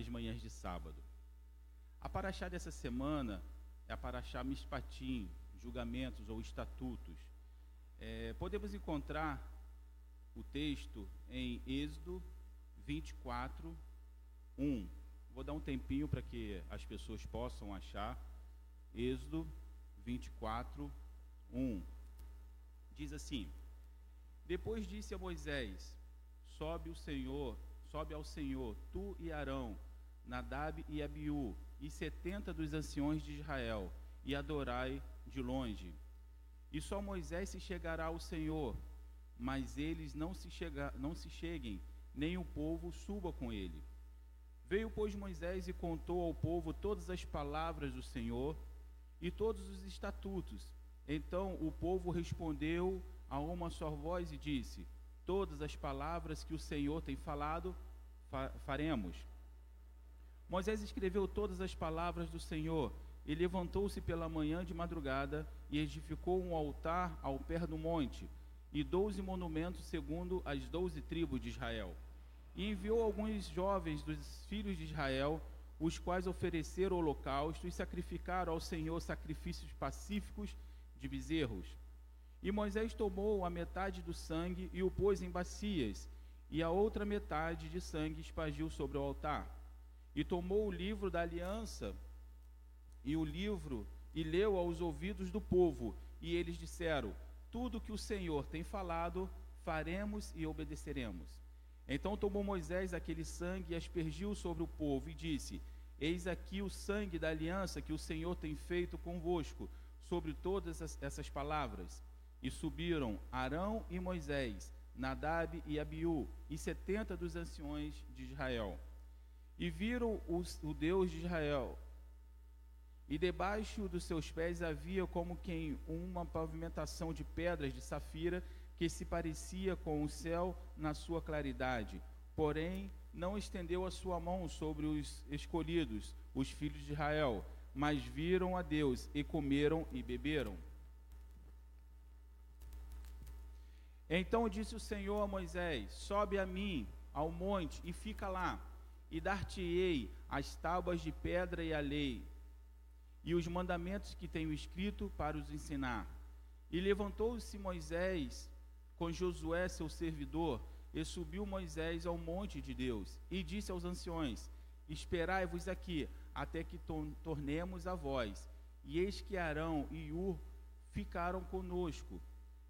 as manhãs de sábado. A paraxá dessa semana é a paraxá Mishpatim, julgamentos ou estatutos. É, podemos encontrar o texto em Êxodo 24, 1. Vou dar um tempinho para que as pessoas possam achar. Êxodo 24, 1. Diz assim: Depois disse a Moisés: Sobe o Senhor, sobe ao Senhor, tu e Arão, Nadab e Abiú, e setenta dos anciões de Israel, e adorai de longe. E só Moisés se chegará ao Senhor, mas eles não se, chega, não se cheguem, nem o povo suba com ele. Veio, pois, Moisés e contou ao povo todas as palavras do Senhor e todos os estatutos. Então o povo respondeu a uma só voz e disse: Todas as palavras que o Senhor tem falado, fa faremos. Moisés escreveu todas as palavras do Senhor e levantou-se pela manhã de madrugada e edificou um altar ao pé do monte e doze monumentos segundo as doze tribos de Israel. E enviou alguns jovens dos filhos de Israel, os quais ofereceram holocausto e sacrificaram ao Senhor sacrifícios pacíficos de bezerros. E Moisés tomou a metade do sangue e o pôs em bacias, e a outra metade de sangue espargiu sobre o altar. E tomou o livro da aliança e o livro e leu aos ouvidos do povo, e eles disseram: tudo que o Senhor tem falado, faremos e obedeceremos. Então tomou Moisés aquele sangue e aspergiu sobre o povo e disse: Eis aqui o sangue da aliança que o Senhor tem feito convosco, sobre todas essas palavras. E subiram Arão e Moisés, Nadab e Abiú, e setenta dos anciões de Israel. E viram o Deus de Israel, e debaixo dos seus pés havia como quem uma pavimentação de pedras de safira que se parecia com o céu na sua claridade. Porém, não estendeu a sua mão sobre os escolhidos, os filhos de Israel, mas viram a Deus e comeram e beberam. Então disse o Senhor a Moisés: Sobe a mim ao monte e fica lá, e dar-te-ei as tábuas de pedra e a lei e os mandamentos que tenho escrito para os ensinar. E levantou-se Moisés com Josué, seu servidor, e subiu Moisés ao monte de Deus, e disse aos anciões: Esperai-vos aqui, até que tornemos a vós. E eis que Arão e Ur ficaram conosco.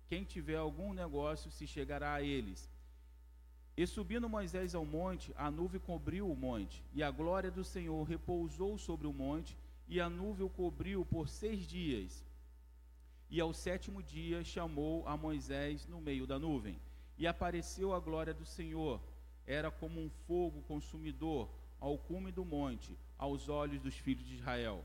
Quem tiver algum negócio se chegará a eles. E subindo Moisés ao monte, a nuvem cobriu o monte, e a glória do Senhor repousou sobre o monte, e a nuvem o cobriu por seis dias. E ao sétimo dia chamou a Moisés no meio da nuvem. E apareceu a glória do Senhor. Era como um fogo consumidor ao cume do monte, aos olhos dos filhos de Israel.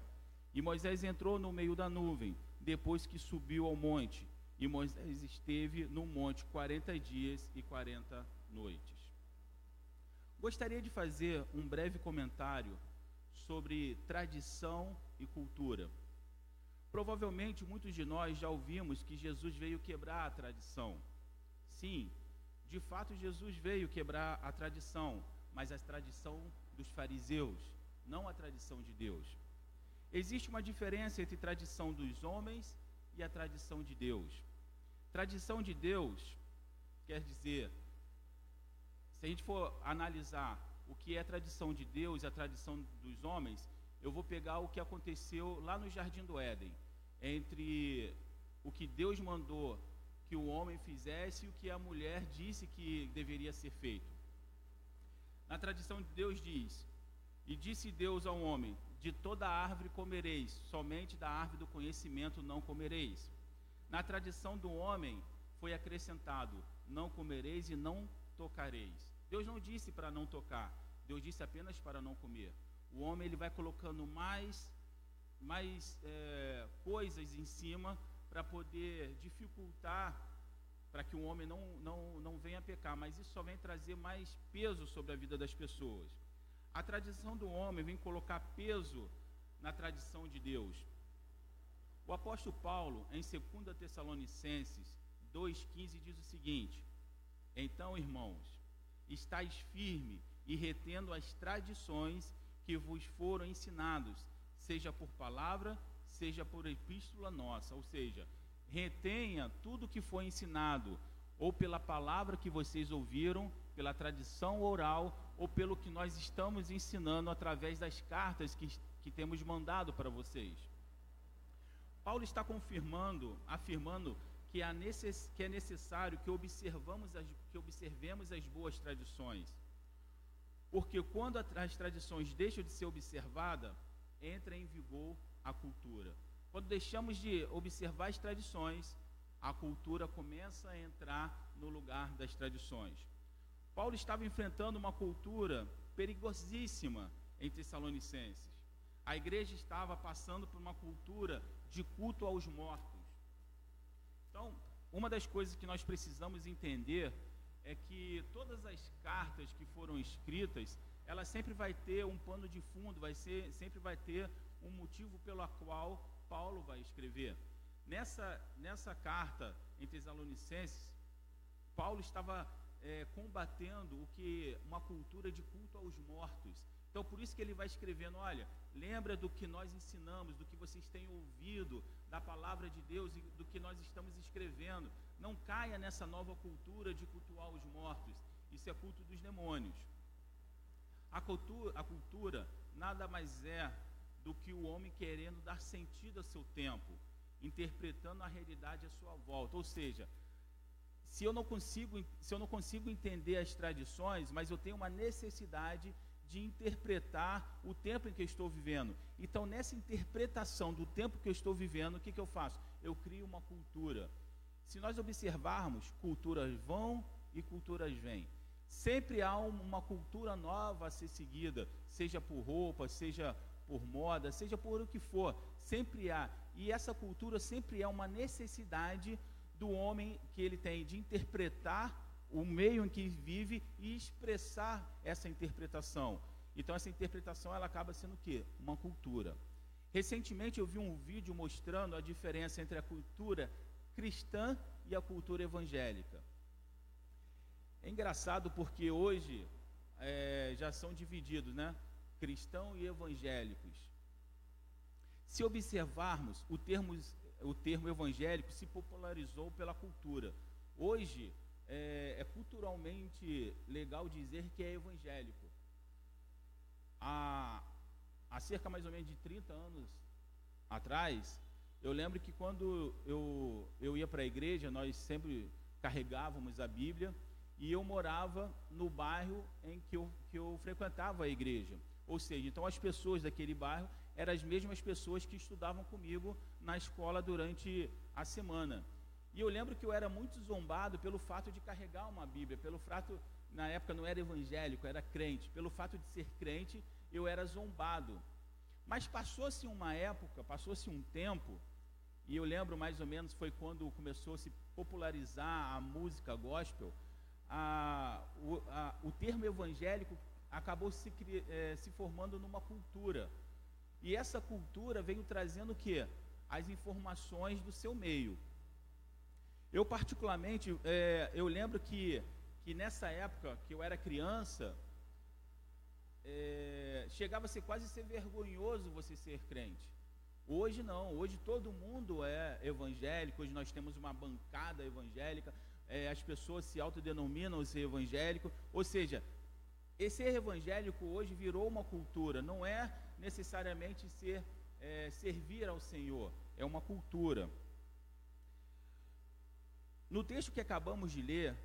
E Moisés entrou no meio da nuvem, depois que subiu ao monte. E Moisés esteve no monte quarenta dias e quarenta noites. Gostaria de fazer um breve comentário sobre tradição e cultura. Provavelmente muitos de nós já ouvimos que Jesus veio quebrar a tradição. Sim, de fato Jesus veio quebrar a tradição, mas a tradição dos fariseus, não a tradição de Deus. Existe uma diferença entre tradição dos homens e a tradição de Deus. Tradição de Deus quer dizer, se a gente for analisar o que é tradição de Deus e a tradição dos homens, eu vou pegar o que aconteceu lá no Jardim do Éden, entre o que Deus mandou que o homem fizesse e o que a mulher disse que deveria ser feito. Na tradição de Deus diz: E disse Deus ao homem: De toda árvore comereis, somente da árvore do conhecimento não comereis. Na tradição do homem foi acrescentado: Não comereis e não tocareis. Deus não disse para não tocar, Deus disse apenas para não comer. O homem ele vai colocando mais, mais é, coisas em cima para poder dificultar para que o homem não, não, não venha pecar, mas isso só vem trazer mais peso sobre a vida das pessoas. A tradição do homem vem colocar peso na tradição de Deus. O apóstolo Paulo, em 2 Tessalonicenses 2,15, diz o seguinte: Então, irmãos, estáis firme e retendo as tradições que vos foram ensinados, seja por palavra, seja por epístola nossa, ou seja, retenha tudo que foi ensinado, ou pela palavra que vocês ouviram, pela tradição oral, ou pelo que nós estamos ensinando através das cartas que, que temos mandado para vocês. Paulo está confirmando, afirmando que, necess, que é necessário que, observamos as, que observemos as boas tradições. Porque quando as tradições deixam de ser observadas, entra em vigor a cultura. Quando deixamos de observar as tradições, a cultura começa a entrar no lugar das tradições. Paulo estava enfrentando uma cultura perigosíssima em Tessalonicenses. A igreja estava passando por uma cultura de culto aos mortos. Então, uma das coisas que nós precisamos entender é que todas as cartas que foram escritas, ela sempre vai ter um pano de fundo, vai ser, sempre vai ter um motivo pelo qual Paulo vai escrever. Nessa, nessa carta em Tesalonicenses, Paulo estava é, combatendo o que uma cultura de culto aos mortos. Então, por isso que ele vai escrevendo: olha, lembra do que nós ensinamos, do que vocês têm ouvido, da palavra de Deus e do que nós estamos escrevendo. Não caia nessa nova cultura de cultuar os mortos. Isso é culto dos demônios. A cultura, a cultura nada mais é do que o homem querendo dar sentido ao seu tempo, interpretando a realidade à sua volta. Ou seja, se eu não consigo, se eu não consigo entender as tradições, mas eu tenho uma necessidade de interpretar o tempo em que eu estou vivendo. Então, nessa interpretação do tempo que eu estou vivendo, o que, que eu faço? Eu crio uma cultura. Se nós observarmos, culturas vão e culturas vêm. Sempre há uma cultura nova a ser seguida, seja por roupa, seja por moda, seja por o que for, sempre há. E essa cultura sempre é uma necessidade do homem que ele tem de interpretar o meio em que vive e expressar essa interpretação. Então essa interpretação ela acaba sendo o quê? Uma cultura. Recentemente eu vi um vídeo mostrando a diferença entre a cultura cristã e a cultura evangélica. É engraçado porque hoje é, já são divididos, né? cristão e evangélicos. Se observarmos, o termo, o termo evangélico se popularizou pela cultura. Hoje, é, é culturalmente legal dizer que é evangélico. Há, há cerca mais ou menos de 30 anos atrás, eu lembro que quando eu, eu ia para a igreja, nós sempre carregávamos a Bíblia e eu morava no bairro em que eu, que eu frequentava a igreja. Ou seja, então as pessoas daquele bairro eram as mesmas pessoas que estudavam comigo na escola durante a semana. E eu lembro que eu era muito zombado pelo fato de carregar uma Bíblia, pelo fato, na época não era evangélico, era crente, pelo fato de ser crente, eu era zombado. Mas passou-se uma época, passou-se um tempo, e eu lembro mais ou menos foi quando começou a se popularizar a música gospel, a, o, a, o termo evangélico acabou se, é, se formando numa cultura. E essa cultura veio trazendo o quê? As informações do seu meio. Eu, particularmente, é, eu lembro que, que nessa época que eu era criança, é, chegava a ser quase ser vergonhoso você ser crente. Hoje não, hoje todo mundo é evangélico, hoje nós temos uma bancada evangélica, é, as pessoas se autodenominam ser evangélico, ou seja, esse ser evangélico hoje virou uma cultura, não é necessariamente ser é, servir ao Senhor, é uma cultura. No texto que acabamos de ler,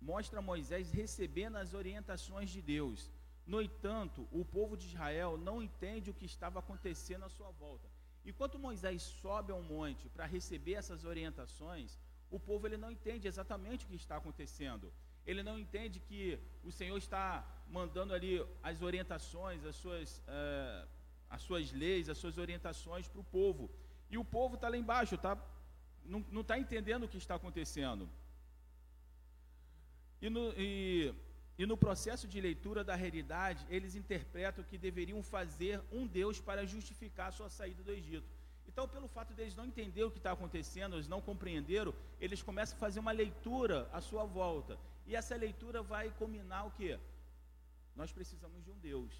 mostra Moisés recebendo as orientações de Deus. No entanto, o povo de Israel não entende o que estava acontecendo à sua volta. Enquanto Moisés sobe ao monte para receber essas orientações, o povo ele não entende exatamente o que está acontecendo. Ele não entende que o Senhor está mandando ali as orientações, as suas, uh, as suas leis, as suas orientações para o povo. E o povo está lá embaixo, tá, não está entendendo o que está acontecendo. E no, e, e no processo de leitura da realidade, eles interpretam que deveriam fazer um Deus para justificar a sua saída do Egito. Então, pelo fato deles não entender o que está acontecendo, eles não compreenderam, eles começam a fazer uma leitura à sua volta. E essa leitura vai combinar o quê? nós precisamos de um Deus.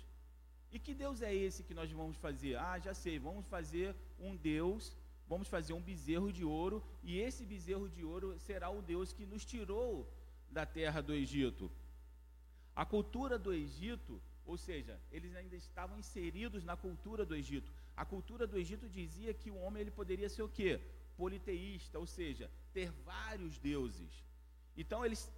E que Deus é esse que nós vamos fazer? Ah, já sei, vamos fazer um Deus, vamos fazer um bezerro de ouro, e esse bezerro de ouro será o Deus que nos tirou da terra do Egito. A cultura do Egito, ou seja, eles ainda estavam inseridos na cultura do Egito. A cultura do Egito dizia que o homem ele poderia ser o quê? Politeísta, ou seja, ter vários deuses. Então eles,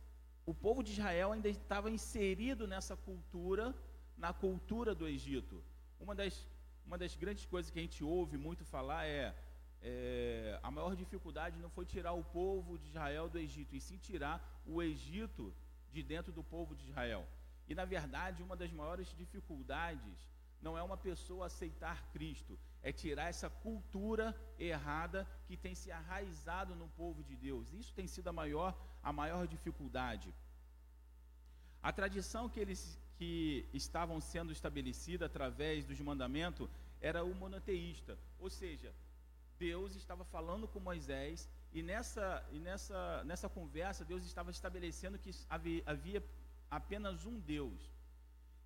o povo de Israel ainda estava inserido nessa cultura, na cultura do Egito. Uma das, uma das grandes coisas que a gente ouve muito falar é, é a maior dificuldade não foi tirar o povo de Israel do Egito, e sim tirar o Egito de dentro do povo de Israel. E na verdade, uma das maiores dificuldades não é uma pessoa aceitar Cristo, é tirar essa cultura errada que tem se arraizado no povo de Deus. Isso tem sido a maior, a maior dificuldade. A tradição que eles que estavam sendo estabelecida através dos mandamentos era o monoteísta, ou seja, Deus estava falando com Moisés e nessa, e nessa, nessa conversa Deus estava estabelecendo que havia, havia apenas um Deus.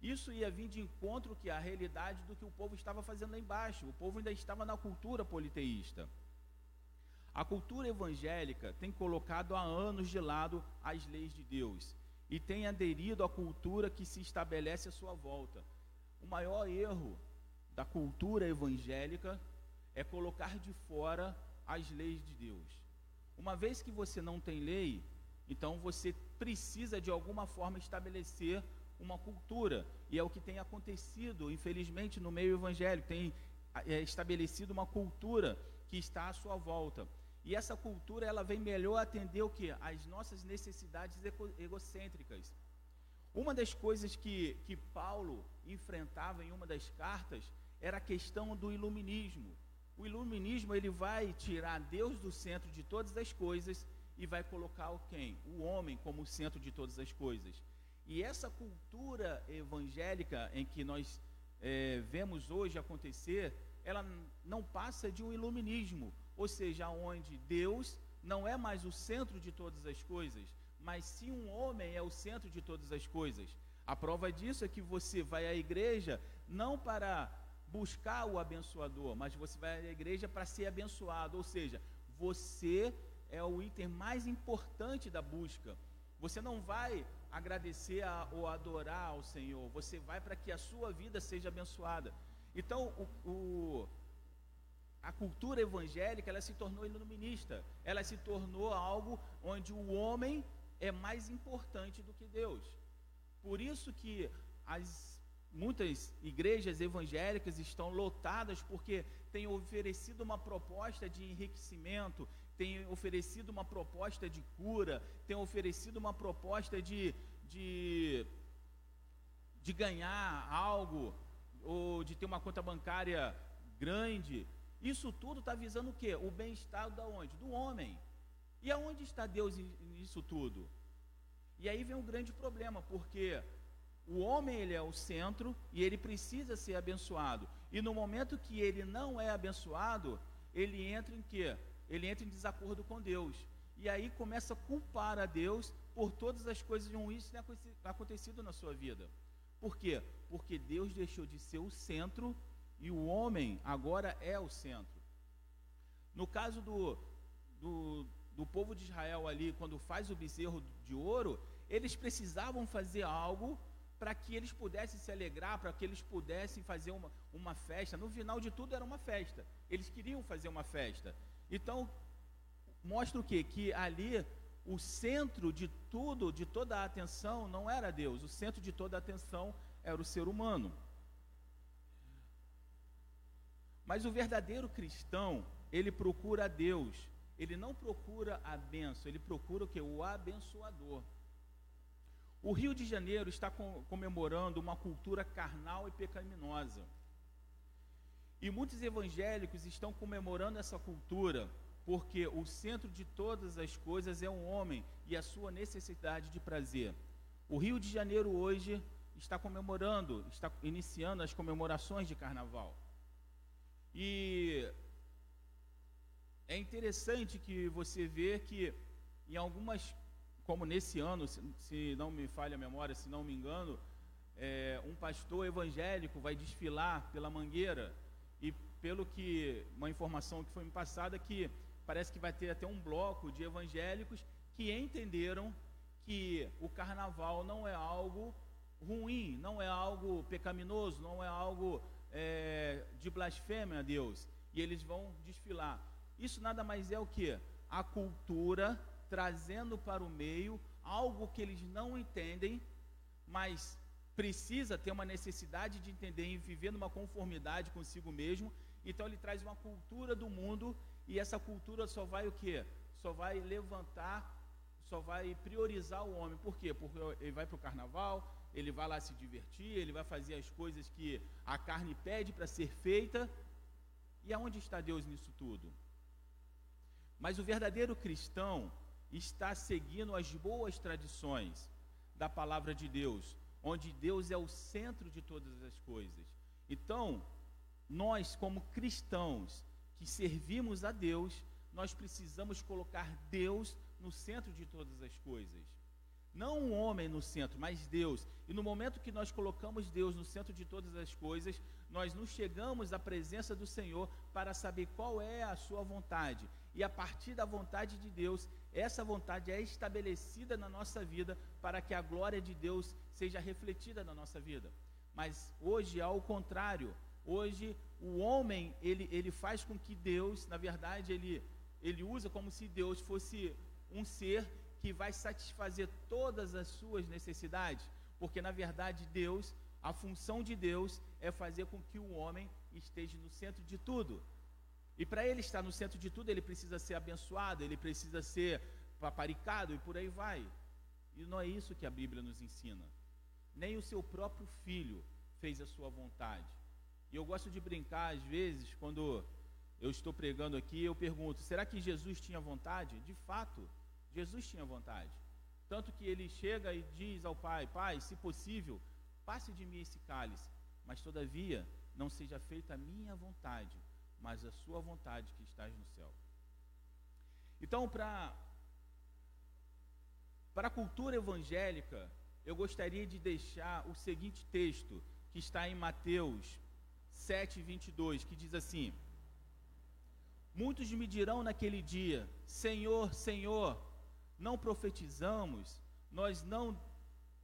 Isso ia vir de encontro que a realidade do que o povo estava fazendo lá embaixo. O povo ainda estava na cultura politeísta. A cultura evangélica tem colocado há anos de lado as leis de Deus e tem aderido à cultura que se estabelece à sua volta. O maior erro da cultura evangélica é colocar de fora as leis de Deus. Uma vez que você não tem lei, então você precisa de alguma forma estabelecer uma cultura, e é o que tem acontecido, infelizmente, no meio evangélico, tem é, estabelecido uma cultura que está à sua volta. E essa cultura ela vem melhor atender o que? As nossas necessidades egocêntricas. Uma das coisas que, que Paulo enfrentava em uma das cartas era a questão do iluminismo. O iluminismo ele vai tirar Deus do centro de todas as coisas e vai colocar o quem? O homem como centro de todas as coisas. E essa cultura evangélica em que nós é, vemos hoje acontecer, ela não passa de um iluminismo, ou seja, onde Deus não é mais o centro de todas as coisas, mas sim um homem é o centro de todas as coisas. A prova disso é que você vai à igreja não para buscar o abençoador, mas você vai à igreja para ser abençoado, ou seja, você é o item mais importante da busca. Você não vai agradecer a, ou adorar ao Senhor, você vai para que a sua vida seja abençoada. Então, o, o, a cultura evangélica ela se tornou iluminista, ela se tornou algo onde o homem é mais importante do que Deus. Por isso que as muitas igrejas evangélicas estão lotadas porque têm oferecido uma proposta de enriquecimento, tem oferecido uma proposta de cura, tem oferecido uma proposta de, de, de ganhar algo, ou de ter uma conta bancária grande. Isso tudo está visando o quê? O bem-estar da onde? Do homem. E aonde está Deus nisso tudo? E aí vem um grande problema, porque o homem ele é o centro e ele precisa ser abençoado. E no momento que ele não é abençoado, ele entra em quê? ele entra em desacordo com Deus. E aí começa a culpar a Deus por todas as coisas ruins que têm acontecido na sua vida. Por quê? Porque Deus deixou de ser o centro e o homem agora é o centro. No caso do, do, do povo de Israel ali, quando faz o bezerro de ouro, eles precisavam fazer algo para que eles pudessem se alegrar, para que eles pudessem fazer uma, uma festa. No final de tudo era uma festa. Eles queriam fazer uma festa. Então, mostra o quê? Que ali o centro de tudo, de toda a atenção, não era Deus, o centro de toda a atenção era o ser humano. Mas o verdadeiro cristão, ele procura a Deus, ele não procura a benção, ele procura o que? O abençoador. O Rio de Janeiro está comemorando uma cultura carnal e pecaminosa. E muitos evangélicos estão comemorando essa cultura, porque o centro de todas as coisas é um homem e a sua necessidade de prazer. O Rio de Janeiro hoje está comemorando, está iniciando as comemorações de carnaval. E é interessante que você vê que em algumas, como nesse ano, se, se não me falha a memória, se não me engano, é, um pastor evangélico vai desfilar pela mangueira e pelo que uma informação que foi me passada que parece que vai ter até um bloco de evangélicos que entenderam que o carnaval não é algo ruim, não é algo pecaminoso, não é algo é, de blasfêmia a Deus. E eles vão desfilar. Isso nada mais é o que? A cultura trazendo para o meio algo que eles não entendem, mas precisa ter uma necessidade de entender e viver numa conformidade consigo mesmo. Então ele traz uma cultura do mundo e essa cultura só vai o quê? Só vai levantar, só vai priorizar o homem. Por quê? Porque ele vai para o carnaval, ele vai lá se divertir, ele vai fazer as coisas que a carne pede para ser feita. E aonde está Deus nisso tudo? Mas o verdadeiro cristão está seguindo as boas tradições da palavra de Deus, onde Deus é o centro de todas as coisas. Então, nós, como cristãos que servimos a Deus, nós precisamos colocar Deus no centro de todas as coisas. Não o homem no centro, mas Deus. E no momento que nós colocamos Deus no centro de todas as coisas, nós nos chegamos à presença do Senhor para saber qual é a sua vontade. E a partir da vontade de Deus, essa vontade é estabelecida na nossa vida para que a glória de Deus seja refletida na nossa vida. Mas hoje, ao contrário, hoje o homem, ele, ele faz com que Deus, na verdade, ele, ele usa como se Deus fosse um ser que vai satisfazer todas as suas necessidades, porque na verdade Deus, a função de Deus é fazer com que o homem esteja no centro de tudo. E para ele estar no centro de tudo, ele precisa ser abençoado, ele precisa ser paparicado e por aí vai. E não é isso que a Bíblia nos ensina. Nem o seu próprio filho fez a sua vontade. E eu gosto de brincar às vezes, quando eu estou pregando aqui, eu pergunto: será que Jesus tinha vontade? De fato, Jesus tinha vontade. Tanto que ele chega e diz ao Pai: Pai, se possível, passe de mim esse cálice, mas todavia não seja feita a minha vontade, mas a sua vontade que estás no céu. Então, para para a cultura evangélica, eu gostaria de deixar o seguinte texto que está em Mateus 7, 22, que diz assim: Muitos me dirão naquele dia: Senhor, Senhor, não profetizamos, nós não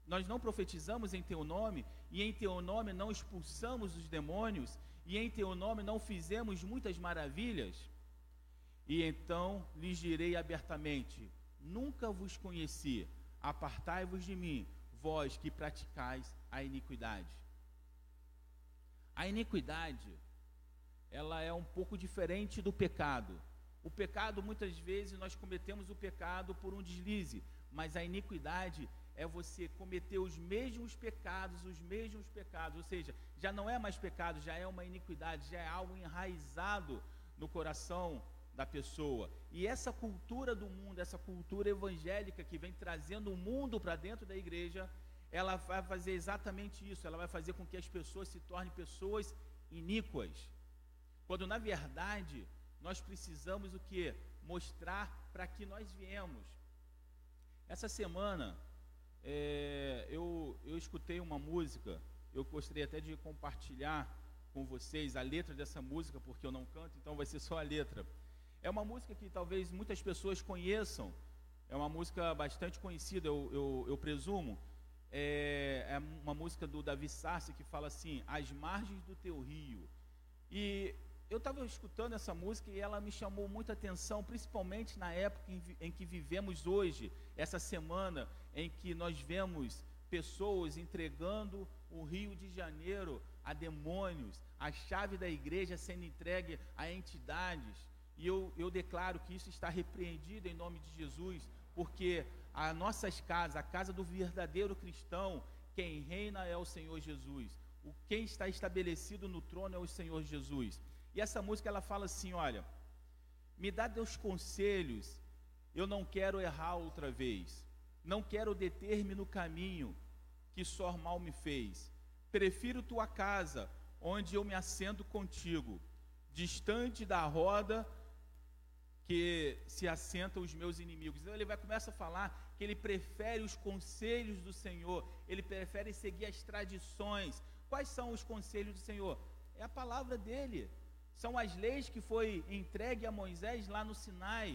nós não profetizamos em teu nome, e em teu nome não expulsamos os demônios, e em teu nome não fizemos muitas maravilhas? E então lhes direi abertamente: Nunca vos conheci, apartai-vos de mim, vós que praticais a iniquidade. A iniquidade, ela é um pouco diferente do pecado. O pecado, muitas vezes, nós cometemos o pecado por um deslize, mas a iniquidade é você cometer os mesmos pecados, os mesmos pecados, ou seja, já não é mais pecado, já é uma iniquidade, já é algo enraizado no coração da pessoa. E essa cultura do mundo, essa cultura evangélica que vem trazendo o mundo para dentro da igreja, ela vai fazer exatamente isso, ela vai fazer com que as pessoas se tornem pessoas iníquas. Quando na verdade nós precisamos o que? Mostrar para que nós viemos. Essa semana é, eu, eu escutei uma música, eu gostaria até de compartilhar com vocês a letra dessa música, porque eu não canto, então vai ser só a letra. É uma música que talvez muitas pessoas conheçam, é uma música bastante conhecida, eu, eu, eu presumo. É, é, uma música do Davi Sarce que fala assim: As margens do teu rio. E eu estava escutando essa música e ela me chamou muita atenção, principalmente na época em, em, que vivemos hoje, essa semana em que nós vemos pessoas entregando o Rio de Janeiro a demônios, a chave da igreja sendo entregue a entidades. E eu, eu declaro que isso está repreendido em nome de Jesus, porque as nossas casas, a casa do verdadeiro cristão, quem reina é o Senhor Jesus. O quem está estabelecido no trono é o Senhor Jesus. E essa música ela fala assim: olha, me dá teus conselhos, eu não quero errar outra vez, não quero deter-me no caminho que só mal me fez. Prefiro tua casa, onde eu me assento contigo, distante da roda que se assentam os meus inimigos. Então ele vai começar a falar que ele prefere os conselhos do Senhor, ele prefere seguir as tradições. Quais são os conselhos do Senhor? É a palavra dele. São as leis que foi entregue a Moisés lá no Sinai,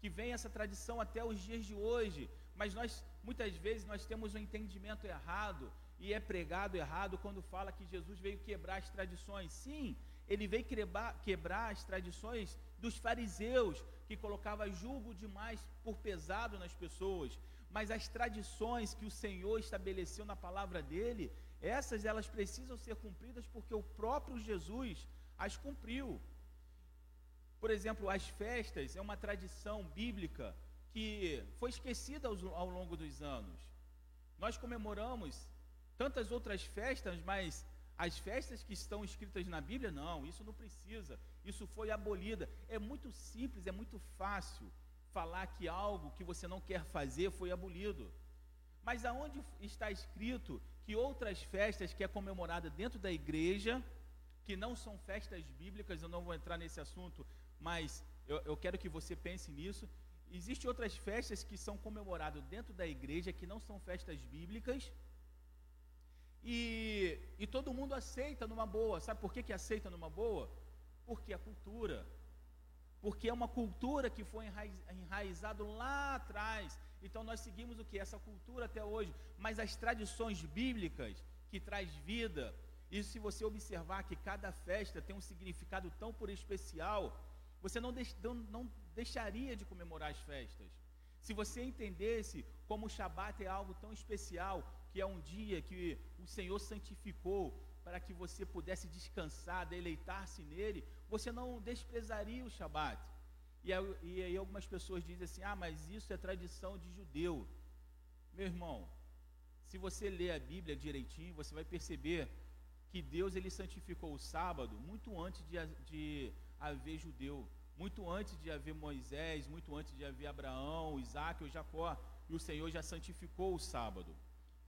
que vem essa tradição até os dias de hoje. Mas nós muitas vezes nós temos um entendimento errado e é pregado errado quando fala que Jesus veio quebrar as tradições. Sim, ele veio quebrar, quebrar as tradições dos fariseus, que colocava julgo demais por pesado nas pessoas. Mas as tradições que o Senhor estabeleceu na palavra dele, essas elas precisam ser cumpridas porque o próprio Jesus as cumpriu. Por exemplo, as festas é uma tradição bíblica que foi esquecida ao longo dos anos. Nós comemoramos tantas outras festas, mas as festas que estão escritas na Bíblia, não, isso não precisa, isso foi abolida. É muito simples, é muito fácil falar que algo que você não quer fazer foi abolido. Mas aonde está escrito que outras festas que é comemorada dentro da igreja, que não são festas bíblicas, eu não vou entrar nesse assunto, mas eu, eu quero que você pense nisso. Existem outras festas que são comemoradas dentro da igreja, que não são festas bíblicas, e, e todo mundo aceita numa boa. Sabe por que, que aceita numa boa? Porque é cultura. Porque é uma cultura que foi enraiz, enraizado lá atrás. Então nós seguimos o que? Essa cultura até hoje. Mas as tradições bíblicas que traz vida. E se você observar que cada festa tem um significado tão por especial, você não, deix, não, não deixaria de comemorar as festas. Se você entendesse como o Shabat é algo tão especial, que é um dia que o Senhor santificou para que você pudesse descansar, deleitar-se nele, você não desprezaria o Shabat. E e aí algumas pessoas dizem assim: ah, mas isso é tradição de judeu. Meu irmão, se você ler a Bíblia direitinho, você vai perceber que Deus ele santificou o sábado muito antes de, de haver judeu, muito antes de haver Moisés, muito antes de haver Abraão, Isaac ou Jacó, e o Senhor já santificou o sábado.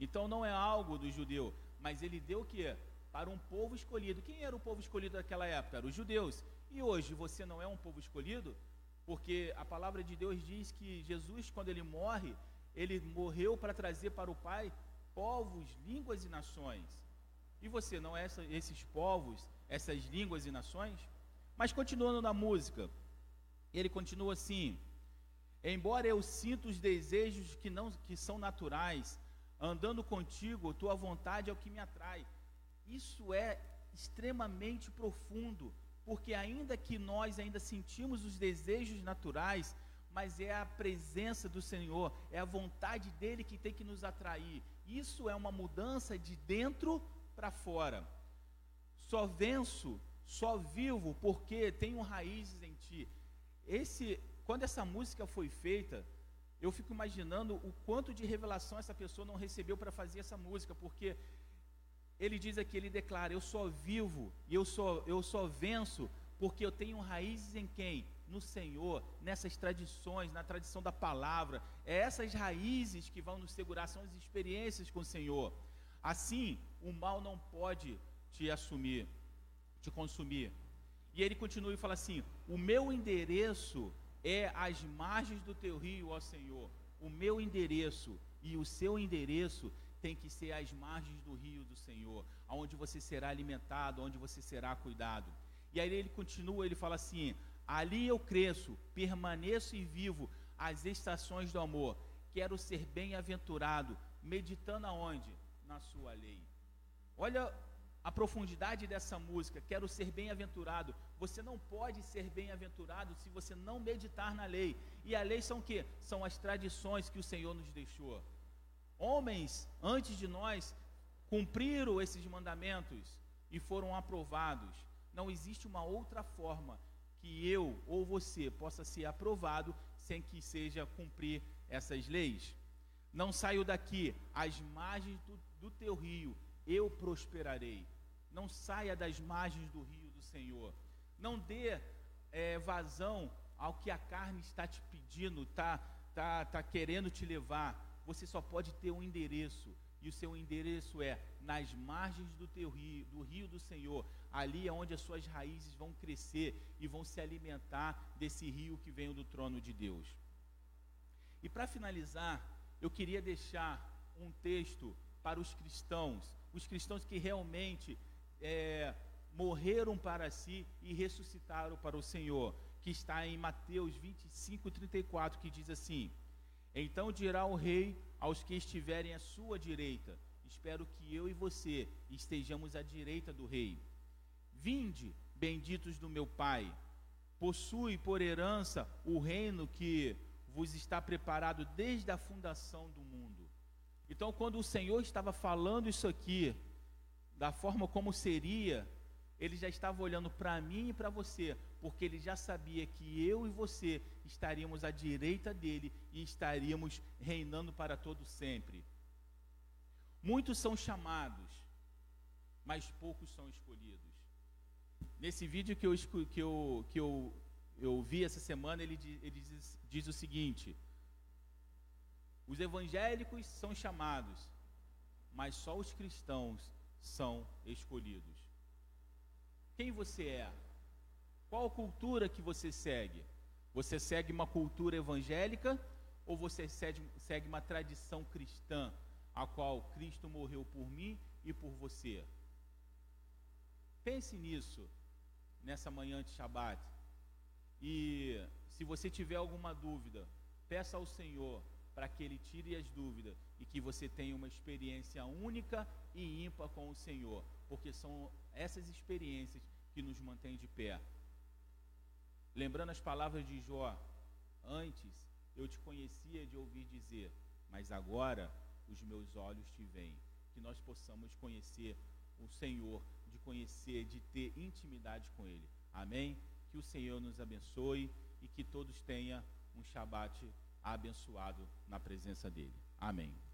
Então não é algo do judeu, mas ele deu o que? Para um povo escolhido. Quem era o povo escolhido naquela época? Eram os judeus. E hoje você não é um povo escolhido? Porque a palavra de Deus diz que Jesus, quando ele morre, ele morreu para trazer para o Pai povos, línguas e nações. E você não é essa, esses povos, essas línguas e nações? Mas continuando na música, ele continua assim: Embora eu sinta os desejos que não que são naturais, andando contigo, tua vontade é o que me atrai. Isso é extremamente profundo, porque ainda que nós ainda sentimos os desejos naturais, mas é a presença do Senhor, é a vontade dele que tem que nos atrair. Isso é uma mudança de dentro para fora. Só venço, só vivo porque tenho raízes em ti. Esse, quando essa música foi feita, eu fico imaginando o quanto de revelação essa pessoa não recebeu para fazer essa música, porque ele diz aqui, ele declara: Eu só vivo e eu só, eu só venço porque eu tenho raízes em quem? No Senhor, nessas tradições, na tradição da palavra. É essas raízes que vão nos segurar, são as experiências com o Senhor. Assim, o mal não pode te assumir, te consumir. E ele continua e fala assim: O meu endereço é as margens do teu rio, ó Senhor. O meu endereço e o seu endereço tem que ser as margens do rio do Senhor, aonde você será alimentado, onde você será cuidado. E aí ele continua, ele fala assim: Ali eu cresço, permaneço e vivo as estações do amor. Quero ser bem-aventurado, meditando aonde? Na sua lei. Olha a profundidade dessa música. Quero ser bem-aventurado. Você não pode ser bem-aventurado se você não meditar na lei. E a lei são o quê? São as tradições que o Senhor nos deixou. Homens antes de nós cumpriram esses mandamentos e foram aprovados. Não existe uma outra forma que eu ou você possa ser aprovado sem que seja cumprir essas leis. Não saio daqui, às margens do, do teu rio, eu prosperarei. Não saia das margens do rio do Senhor. Não dê é, vazão ao que a carne está te pedindo, está tá, tá querendo te levar. Você só pode ter um endereço. E o seu endereço é nas margens do teu rio, do rio do Senhor. Ali é onde as suas raízes vão crescer e vão se alimentar desse rio que vem do trono de Deus. E para finalizar, eu queria deixar um texto para os cristãos, os cristãos que realmente é, morreram para si e ressuscitaram para o Senhor, que está em Mateus 25, 34, que diz assim: Então dirá o rei aos que estiverem à sua direita: Espero que eu e você estejamos à direita do rei. Vinde, benditos do meu Pai, possui por herança o reino que vos está preparado desde a fundação do mundo. Então, quando o Senhor estava falando isso aqui, da forma como seria, ele já estava olhando para mim e para você, porque ele já sabia que eu e você estaríamos à direita dele e estaríamos reinando para todo sempre. Muitos são chamados, mas poucos são escolhidos. Nesse vídeo que eu, que eu, que eu, eu vi essa semana, ele, ele diz, diz o seguinte: os evangélicos são chamados, mas só os cristãos são escolhidos. Quem você é? Qual cultura que você segue? Você segue uma cultura evangélica ou você segue, uma tradição cristã, a qual Cristo morreu por mim e por você? Pense nisso nessa manhã de Shabat. E se você tiver alguma dúvida, peça ao Senhor para que Ele tire as dúvidas e que você tenha uma experiência única e ímpar com o Senhor, porque são essas experiências que nos mantêm de pé. Lembrando as palavras de Jó, antes eu te conhecia de ouvir dizer, mas agora os meus olhos te veem. Que nós possamos conhecer o Senhor, de conhecer, de ter intimidade com Ele. Amém? Que o Senhor nos abençoe e que todos tenham um Shabat abençoado na presença dEle. Amém.